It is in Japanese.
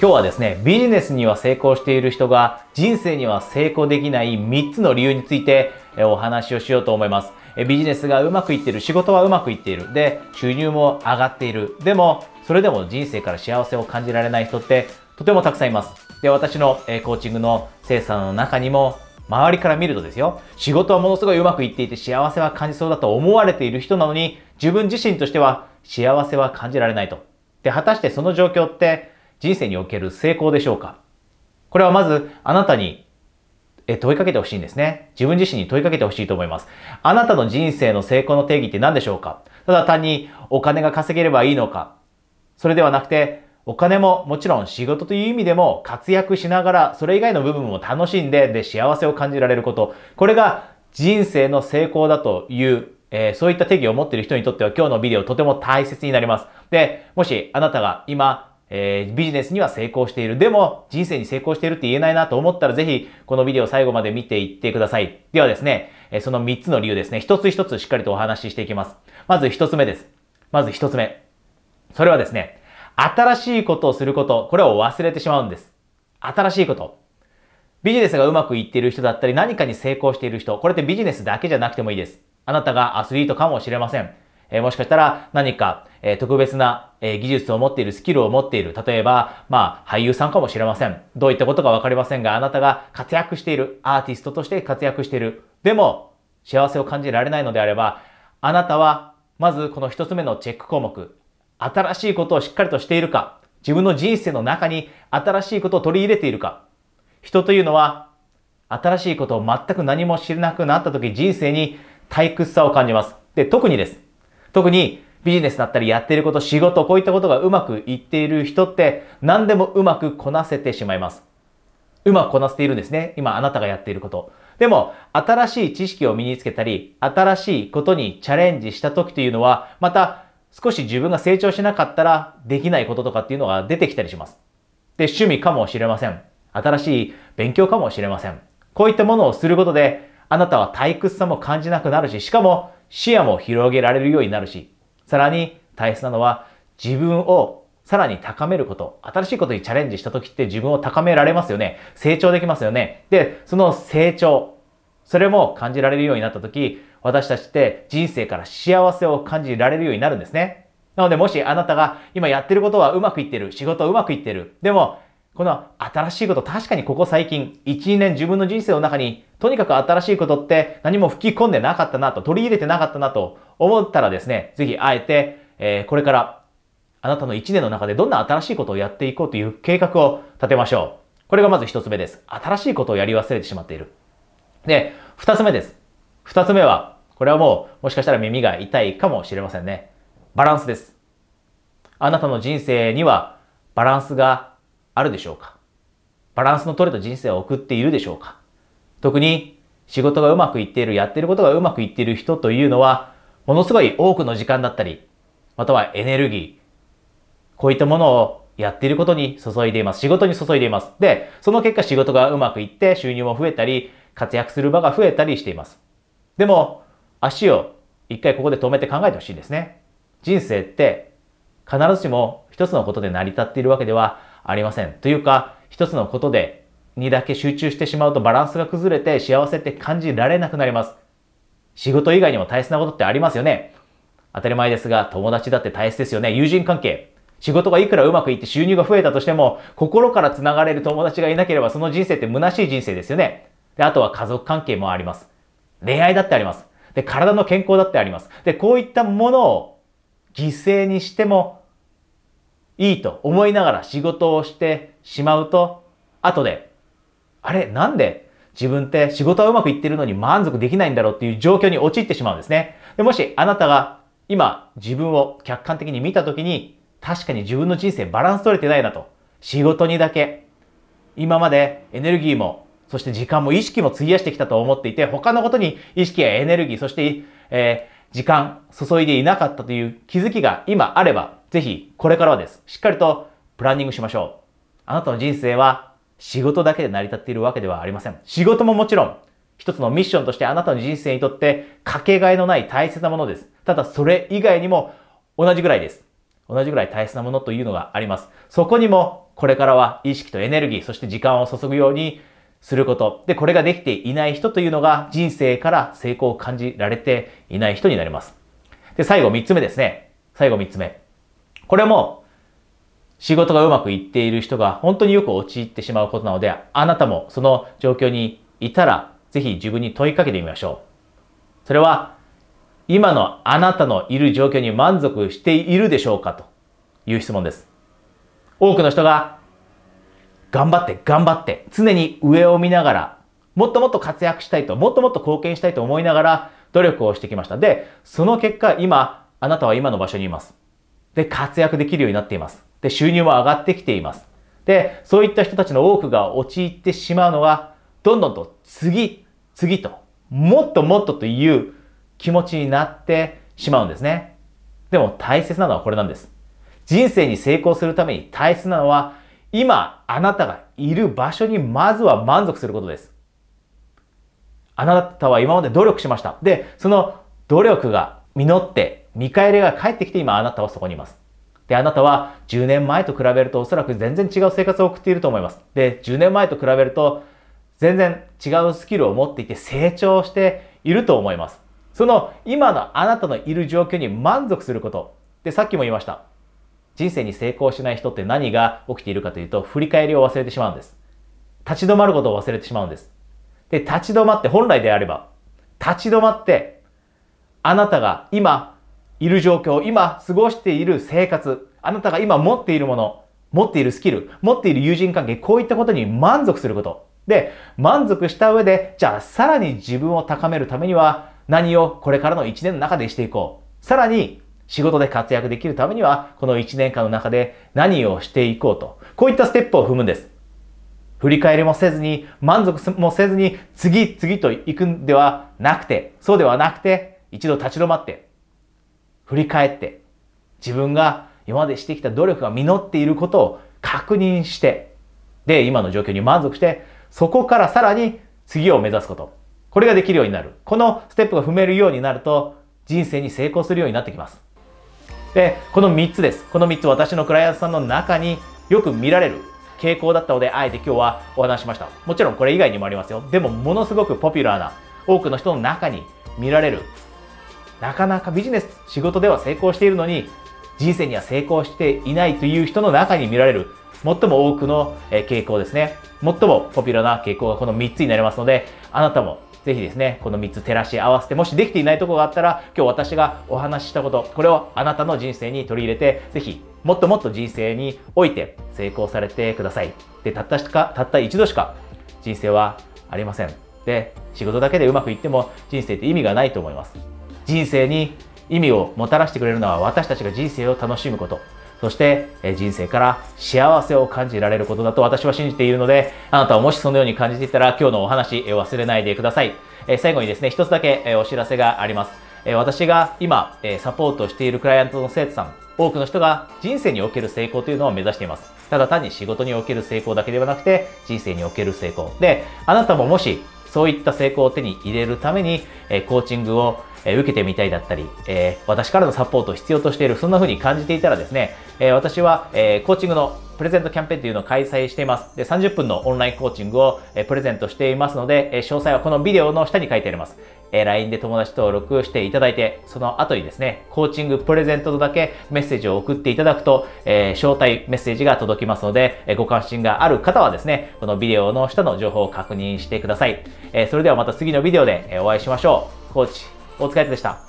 今日はですね、ビジネスには成功している人が人生には成功できない3つの理由についてお話をしようと思います。ビジネスがうまくいっている、仕事はうまくいっている、で、収入も上がっている。でも、それでも人生から幸せを感じられない人ってとてもたくさんいます。で、私のコーチングの生産の中にも周りから見るとですよ、仕事はものすごいうまくいっていて幸せは感じそうだと思われている人なのに、自分自身としては幸せは感じられないと。で、果たしてその状況って人生における成功でしょうか？これはまずあなたに問いかけてほしいんですね。自分自身に問いかけてほしいと思います。あなたの人生の成功の定義って何でしょうか？ただ単にお金が稼げればいいのかそれではなくて、お金ももちろん仕事という意味でも活躍しながら、それ以外の部分も楽しんで、で、幸せを感じられること。これが人生の成功だという、えー、そういった定義を持っている人にとっては今日のビデオとても大切になります。で、もしあなたが今えー、ビジネスには成功している。でも、人生に成功しているって言えないなと思ったら、ぜひ、このビデオ最後まで見ていってください。ではですね、えその3つの理由ですね、一つ一つしっかりとお話ししていきます。まず1つ目です。まず1つ目。それはですね、新しいことをすること、これを忘れてしまうんです。新しいこと。ビジネスがうまくいっている人だったり、何かに成功している人、これってビジネスだけじゃなくてもいいです。あなたがアスリートかもしれません。え、もしかしたら何か、え、特別な、え、技術を持っている、スキルを持っている。例えば、まあ、俳優さんかもしれません。どういったことかわかりませんが、あなたが活躍している、アーティストとして活躍している。でも、幸せを感じられないのであれば、あなたは、まずこの一つ目のチェック項目。新しいことをしっかりとしているか。自分の人生の中に新しいことを取り入れているか。人というのは、新しいことを全く何も知らなくなった時、人生に退屈さを感じます。で、特にです。特にビジネスだったりやっていること、仕事、こういったことがうまくいっている人って何でもうまくこなせてしまいます。うまくこなせているんですね。今あなたがやっていること。でも、新しい知識を身につけたり、新しいことにチャレンジした時というのは、また少し自分が成長しなかったらできないこととかっていうのが出てきたりします。で、趣味かもしれません。新しい勉強かもしれません。こういったものをすることで、あなたは退屈さも感じなくなるし、しかも視野も広げられるようになるし、さらに大切なのは自分をさらに高めること。新しいことにチャレンジした時って自分を高められますよね。成長できますよね。で、その成長、それも感じられるようになった時、私たちって人生から幸せを感じられるようになるんですね。なのでもしあなたが今やってることはうまくいってる、仕事うまくいってる。でもこの新しいこと、確かにここ最近、1、2年自分の人生の中に、とにかく新しいことって何も吹き込んでなかったなと、取り入れてなかったなと思ったらですね、ぜひあえて、えー、これからあなたの1年の中でどんな新しいことをやっていこうという計画を立てましょう。これがまず1つ目です。新しいことをやり忘れてしまっている。で、2つ目です。2つ目は、これはもう、もしかしたら耳が痛いかもしれませんね。バランスです。あなたの人生にはバランスがあるでしょうか？バランスの取れた人生を送っているでしょうか？特に仕事がうまくいっている、やっていることがうまくいっている人というのは、ものすごい多くの時間だったり、またはエネルギー、こういったものをやっていることに注いでいます。仕事に注いでいます。で、その結果仕事がうまくいって収入も増えたり、活躍する場が増えたりしています。でも、足を一回ここで止めて考えてほしいんですね。人生って必ずしも一つのことで成り立っているわけではありません。というか、一つのことでにだけ集中してしまうとバランスが崩れて幸せって感じられなくなります。仕事以外にも大切なことってありますよね。当たり前ですが、友達だって大切ですよね。友人関係。仕事がいくらうまくいって収入が増えたとしても、心から繋がれる友達がいなければその人生って虚しい人生ですよね。で、あとは家族関係もあります。恋愛だってあります。で、体の健康だってあります。で、こういったものを犠牲にしてもいいと思いながら仕事をしてしまうと、後で、あれ、なんで？自分って仕事はうまくいってるのに満足できないんだろうっていう状況に陥ってしまうんですね。でもしあなたが今自分を客観的に見たときに、確かに自分の人生バランス取れてないなと。仕事にだけ、今までエネルギーも、そして時間も意識も費やしてきたと思っていて、他のことに意識やエネルギー、そして、えー、時間注いでいなかったという気づきが今あれば、ぜひ、これからはです。しっかりとプランニングしましょう。あなたの人生は仕事だけで成り立っているわけではありません。仕事ももちろん、一つのミッションとしてあなたの人生にとってかけがえのない大切なものです。ただそれ以外にも同じぐらいです。同じぐらい大切なものというのがあります。そこにもこれからは意識とエネルギー、そして時間を注ぐようにすること。で、これができていない人というのが人生から成功を感じられていない人になります。で、最後3つ目ですね。最後3つ目。これも仕事がうまくいっている人が本当によく陥ってしまうことなので、あなたもその状況にいたら、ぜひ自分に問いかけてみましょう。それは、今のあなたのいる状況に満足しているでしょうかという質問です。多くの人が、頑張って頑張って常に上を見ながら、もっともっと活躍したいと、もっともっと貢献したいと思いながら努力をしてきました。で、その結果、今、あなたは今の場所にいます。で、活躍できるようになっています。で、収入も上がってきています。で、そういった人たちの多くが陥ってしまうのは、どんどんと次、次と、もっともっとという気持ちになってしまうんですね。でも大切なのはこれなんです。人生に成功するために大切なのは、今あなたがいる場所にまずは満足することです。あなたは今まで努力しました。で、その努力が実って見返りが返ってきて今あなたはそこにいます。で、あなたは10年前と比べるとおそらく全然違う生活を送っていると思います。で、10年前と比べると全然違うスキルを持っていて成長していると思います。その今のあなたのいる状況に満足すること。で、さっきも言いました。人生に成功しない人って何が起きているかというと、振り返りを忘れてしまうんです。立ち止まることを忘れてしまうんです。で、立ち止まって、本来であれば、立ち止まって、あなたが今いる状況、今過ごしている生活、あなたが今持っているもの、持っているスキル、持っている友人関係、こういったことに満足すること。で、満足した上で、じゃあさらに自分を高めるためには何をこれからの1年の中でしていこう。さらに仕事で活躍できるためには、この1年間の中で何をしていこうと。こういったステップを踏むんです。振り返りもせずに、満足もせずに、次々と行くんではなくて、そうではなくて、一度立ち止まって、振り返って、自分が今までしてきた努力が実っていることを確認して、で、今の状況に満足して、そこからさらに次を目指すこと。これができるようになる。このステップが踏めるようになると、人生に成功するようになってきます。で、この3つです。この3つ私のクライアントさんの中によく見られる傾向だったので、あえて今日はお話しました。もちろんこれ以外にもありますよ。でも、ものすごくポピュラーな多くの人の中に見られる。なかなかビジネス、仕事では成功しているのに、人生には成功していないという人の中に見られる最も多くの傾向ですね。最もポピュラーな傾向がこの3つになりますので、あなたもぜひですね、この3つ照らし合わせて、もしできていないところがあったら、今日私がお話ししたこと、これをあなたの人生に取り入れて、ぜひ、もっともっと人生において成功されてください。で、たったしか、たった一度しか人生はありません。で、仕事だけでうまくいっても人生って意味がないと思います。人生に意味をもたらしてくれるのは私たちが人生を楽しむこと。そして、人生から幸せを感じられることだと私は信じているので、あなたはもしそのように感じていたら今日のお話、忘れないでください。最後にですね、一つだけ、お知らせがあります。私が今、サポートしているクライアントの生徒さん、多くの人が人生における成功というのを目指しています。ただ単に仕事における成功だけではなくて、人生における成功。で、あなたももしそういった成功を手に入れるために、コーチングをえ受けてみたいだったり、え私からのサポートを必要としている、そんな風に感じていたらですね、え私は、えコーチングのプレゼントキャンペーンというのを開催しています。で、30分のオンラインコーチングを、えプレゼントしていますので、え詳細はこのビデオの下に書いてあります。え LINE で友達登録していただいて、その後にですね、コーチングプレゼントとだけメッセージを送っていただくと、え招待メッセージが届きますので、えご関心がある方はですね、このビデオの下の情報を確認してください。えそれではまた次のビデオでお会いしましょう。コーチ、お疲れ様でした。